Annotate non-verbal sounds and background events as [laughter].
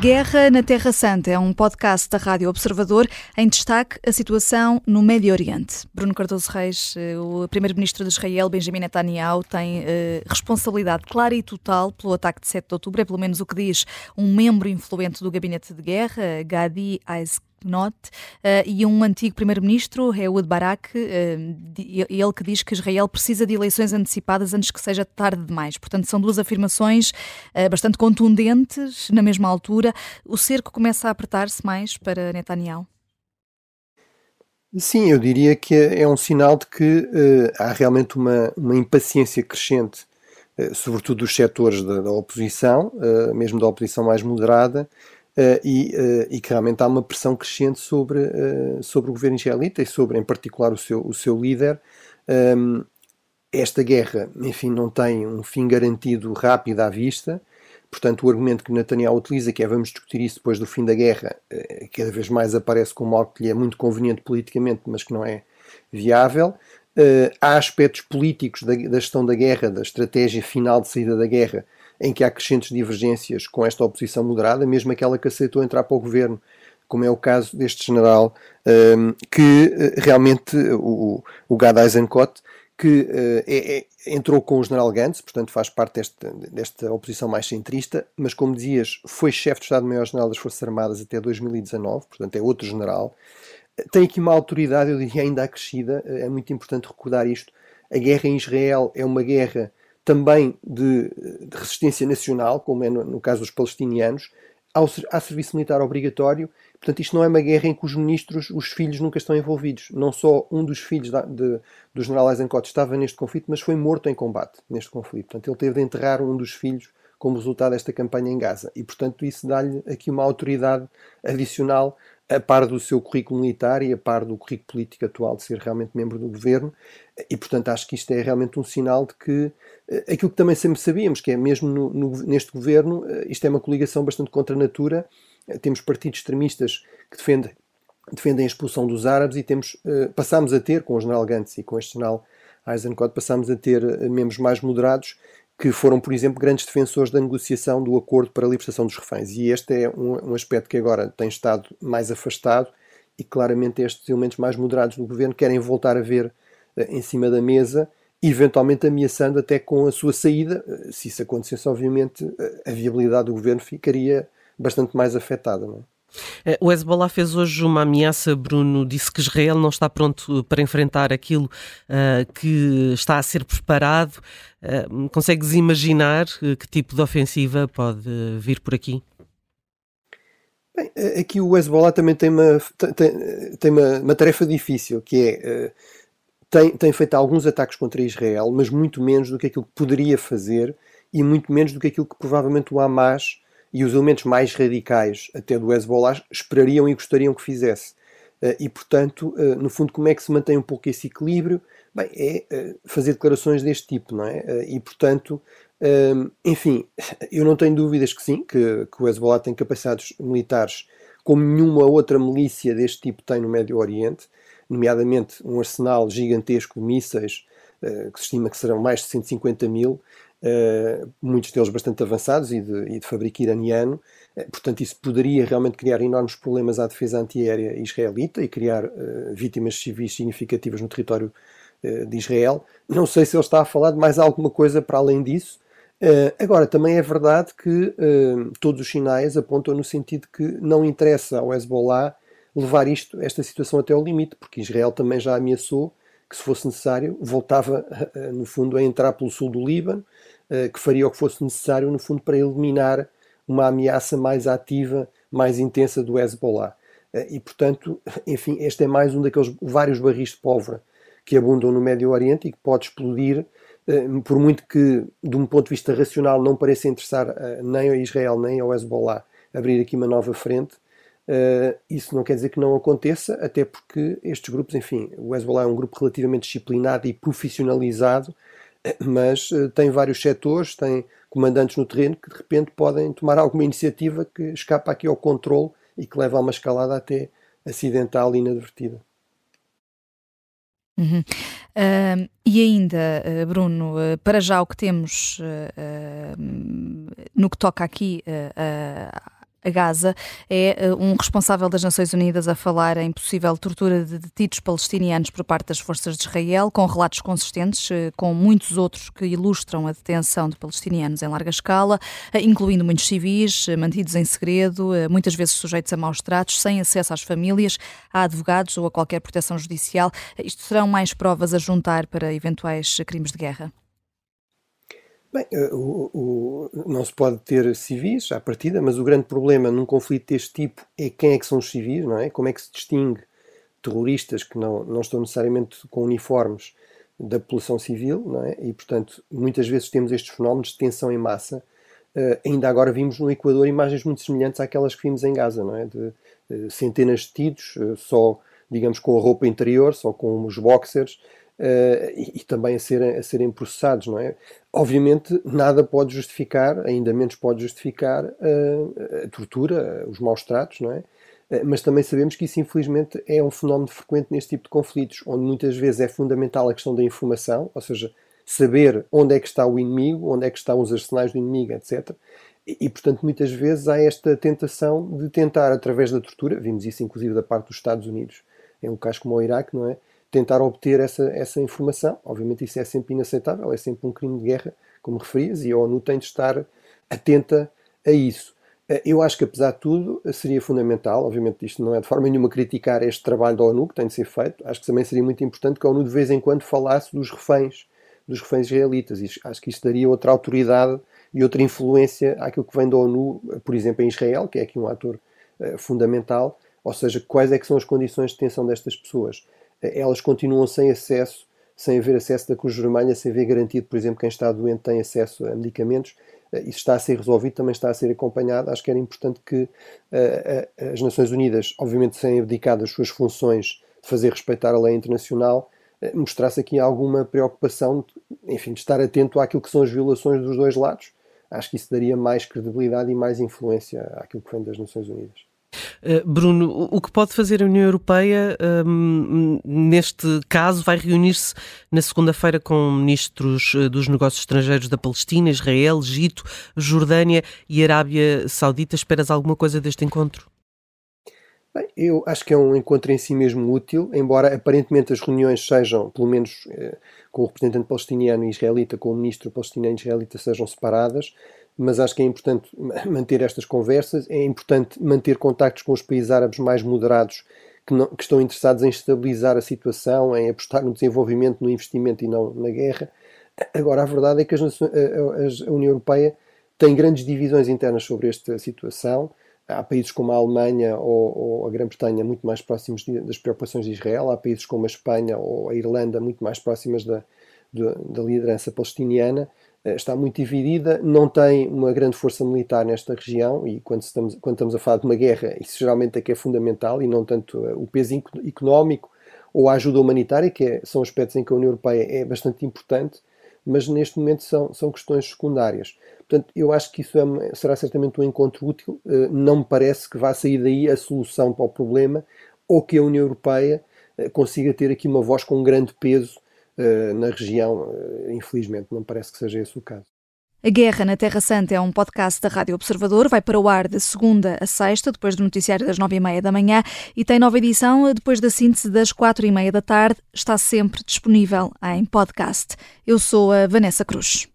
Guerra na Terra Santa é um podcast da Rádio Observador em destaque a situação no Médio Oriente. Bruno Cardoso Reis, eh, o primeiro-ministro de Israel, Benjamin Netanyahu, tem eh, responsabilidade clara e total pelo ataque de 7 de outubro, é pelo menos o que diz um membro influente do gabinete de guerra, Gadi Eisek Not, uh, e um antigo primeiro-ministro, Ehud Barak, uh, ele que diz que Israel precisa de eleições antecipadas antes que seja tarde demais. Portanto, são duas afirmações uh, bastante contundentes na mesma altura. O cerco começa a apertar-se mais para Netanyahu? Sim, eu diria que é, é um sinal de que há realmente uma, uma impaciência crescente, sobretudo dos setores da, da oposição, mesmo da oposição mais moderada, Uh, e, uh, e, que realmente há uma pressão crescente sobre, uh, sobre o governo israelita e sobre, em particular, o seu, o seu líder. Um, esta guerra, enfim, não tem um fim garantido rápido à vista. Portanto, o argumento que Netanyahu utiliza, que é vamos discutir isso depois do fim da guerra, cada vez mais aparece como algo que lhe é muito conveniente politicamente, mas que não é viável. há aspectos políticos da, da gestão da guerra, da estratégia final de saída da guerra, em que há crescentes divergências com esta oposição moderada, mesmo aquela que aceitou entrar para o governo, como é o caso deste general, um, que eh, realmente, o, o Gad Eisenkot, que uh, é, é, entrou com o general Gantz, portanto faz parte desta, desta oposição mais centrista, mas como dizias, foi chefe de Estado-Maior-General das Forças Armadas até 2019, portanto é outro general. Tem aqui uma autoridade, eu diria, ainda acrescida, é muito importante recordar isto. A guerra em Israel é uma guerra também de, de resistência nacional, como é no, no caso dos palestinianos, ao, há serviço militar obrigatório. Portanto, isto não é uma guerra em que os ministros, os filhos, nunca estão envolvidos. Não só um dos filhos da, de, do general Eisenkot estava neste conflito, mas foi morto em combate neste conflito. Portanto, ele teve de enterrar um dos filhos como resultado desta campanha em Gaza. E, portanto, isso dá-lhe aqui uma autoridade adicional a par do seu currículo militar e a par do currículo político atual de ser realmente membro do governo. E, portanto, acho que isto é realmente um sinal de que eh, aquilo que também sempre sabíamos, que é mesmo no, no, neste governo, eh, isto é uma coligação bastante contra a natura. Eh, temos partidos extremistas que defendem, defendem a expulsão dos árabes e temos, passámos a ter, com o general Gantz e com este general Eisenkot, passámos a ter membros mais moderados que foram, por exemplo, grandes defensores da negociação do acordo para a libertação dos reféns. E este é um, um aspecto que agora tem estado mais afastado e claramente estes elementos mais moderados do governo querem voltar a ver uh, em cima da mesa, eventualmente ameaçando até com a sua saída. Uh, se isso acontecesse, obviamente, uh, a viabilidade do governo ficaria bastante mais afetada. Não é? Eh, o Hezbollah fez hoje uma ameaça, Bruno, disse que Israel não está pronto para enfrentar aquilo uh, que está a ser preparado. Uh, consegues imaginar que tipo de ofensiva pode vir por aqui? Bem, aqui o Hezbollah também tem uma, tem, tem uma, uma tarefa difícil, que é, uh, tem, tem feito alguns ataques contra Israel, mas muito menos do que aquilo que poderia fazer e muito menos do que aquilo que provavelmente o Hamas e os elementos mais radicais até do Hezbollah esperariam e gostariam que fizesse. Eh, e, portanto, eh, no fundo, como é que se mantém um pouco esse equilíbrio? Bem, é eh, fazer declarações deste tipo, não é? E, portanto, enfim, [laughs] eu não tenho dúvidas que sim, que, que o Hezbollah tem capacidades militares como nenhuma outra milícia deste tipo tem no Médio Oriente, nomeadamente um arsenal gigantesco de mísseis, que se estima que serão mais de 150 mil, Uh, muitos deles bastante avançados e de, e de fabrico iraniano. Uh, portanto, isso poderia realmente criar enormes problemas à defesa antiaérea israelita e criar uh, vítimas civis significativas no território de Israel. Não sei se ele está a falar de mais alguma coisa para além disso. agora, também é verdade que todos os sinais apontam no sentido que não interessa ao Hezbollah levar isto, esta situação até ao limite, porque Israel também já ameaçou que, se fosse necessário, voltava, no fundo, a entrar pelo sul do Líbano, que faria o que fosse necessário, no fundo, para eliminar uma ameaça mais ativa, mais intensa do Hezbollah. Eh, e, portanto, [laughs] enfim, este é mais um daqueles vários barris de pólvora que abundam no Médio Oriente e que pode explodir, eh, por muito que, de um ponto de vista racional, não pareça interessar nem ao Israel nem ao Hezbollah abrir aqui uma nova frente, isso não quer dizer que não aconteça, até porque estes grupos, enfim, o Hezbollah é um grupo relativamente disciplinado e profissionalizado, eh, mas uh, tem vários setores, tem comandantes no terreno que de repente podem tomar alguma iniciativa que escapa aqui ao controle e que leva a uma escalada até acidental e inadvertida. Uhum. Uh, e ainda, uh, Bruno, uh, para já o que temos no que toca aqui a a Gaza. É um responsável das Nações Unidas a falar em possível tortura de detidos palestinianos por parte das forças de Israel, com relatos consistentes, com muitos outros que ilustram a detenção de palestinianos em larga escala, incluindo muitos civis mantidos em segredo, muitas vezes sujeitos a maus tratos, sem acesso às famílias, a advogados ou a qualquer proteção judicial. Isto serão mais provas a juntar para eventuais crimes de guerra? Bem, eh, o, o, não se pode ter civis à partida, mas o grande problema num conflito deste tipo é quem é que são os civis, não é? Como é que se distingue terroristas que não, não estão necessariamente com uniformes da população civil, não é? E, portanto, muitas vezes temos estes fenómenos de tensão em massa. Uh, ainda agora vimos no Equador imagens muito semelhantes àquelas que vimos em Gaza, não é? De uh, centenas de tiros, uh, só, digamos, com a roupa interior, só com os boxers, Uh, e, e, também a serem, a serem processados, não é? Obviamente, nada pode justificar, ainda menos pode justificar uh, a tortura, os maus tratos, não é? Uh, mas também sabemos que isso, infelizmente, é um fenómeno frequente neste tipo de conflitos, onde muitas vezes é fundamental a questão da informação, ou seja, saber onde é que está o inimigo, onde é que estão os arsenais do inimigo, etc. E, e, portanto, muitas vezes há esta tentação de tentar, através da tortura, vimos isso inclusive da parte dos Estados Unidos, em um caso como o Iraque, não é? Tentar obter essa, essa informação. Obviamente isso é sempre inaceitável, é sempre um crime de guerra, como referias, e a ONU tem de estar atenta a isso. Eh, eu acho que, apesar de tudo, seria fundamental, obviamente isto não é de forma nenhuma criticar este trabalho da ONU, que tem de ser feito, acho que também seria muito importante que a ONU de vez em quando falasse dos reféns, dos reféns israelitas, acho que isto daria outra autoridade e outra influência àquilo que vem da ONU, por exemplo, em Israel, que é aqui um ator uh, fundamental, ou seja, quais é que são as condições de detenção destas pessoas elas continuam sem acesso, sem haver acesso da Cruz Vermelha, sem haver garantido, por exemplo, quem está doente tem acesso a medicamentos. Eh, isso está a ser resolvido, também está a ser acompanhado. Acho que era importante que uh, as Nações Unidas, obviamente sem abdicar das suas funções de fazer respeitar a lei internacional, uh, mostrasse aqui alguma preocupação, de, enfim, de estar atento àquilo que são as violações dos dois lados. Acho que isso daria mais credibilidade e mais influência àquilo que vem das Nações Unidas. Eh, Bruno, o que pode fazer a União Europeia um, neste caso vai reunir-se na segunda-feira com ministros eh, dos negócios estrangeiros da Palestina, Israel, Egito, Jordânia e Arábia Saudita. Esperas alguma coisa deste encontro? Bem, eu acho que é um encontro em si mesmo útil, embora aparentemente as reuniões sejam, pelo menos eh, com o representante palestiniano e israelita, com o ministro palestiniano e israelita, sejam separadas mas acho que é importante [laughs] manter estas conversas, é importante manter contactos com os países árabes mais moderados que, não, que, estão interessados em estabilizar a situação, em apostar no desenvolvimento, no investimento e não na guerra. Agora, a verdade é que as, a, a União Europeia tem grandes divisões internas sobre esta situação. Há países como a Alemanha ou, ou a Grã-Bretanha muito mais próximos das preocupações de Israel, há países como a Espanha ou a Irlanda muito mais próximas da, da, da liderança palestiniana. Eh, está muito dividida, não tem uma grande força militar nesta região e quando estamos, quando estamos a falar de uma guerra, isso geralmente é que é fundamental e não tanto eh, o peso económico ou a ajuda humanitária, que é, são aspectos em que a União Europeia é bastante importante, mas neste momento são, são questões secundárias. Portanto, eu acho que isso é, será certamente um encontro útil. Eh, não me parece que vá sair daí a solução para o problema ou que a União Europeia consiga ter aqui uma voz com um grande peso na região. Eh, infelizmente, não parece que seja esse o caso. A Guerra na Terra Santa é um podcast da Rádio Observador. Vai para o ar de segunda a sexta, depois do noticiário das nove e meia da manhã, e tem nova edição depois da síntese das quatro e meia da tarde. Está sempre disponível em podcast. Eu sou a Vanessa Cruz.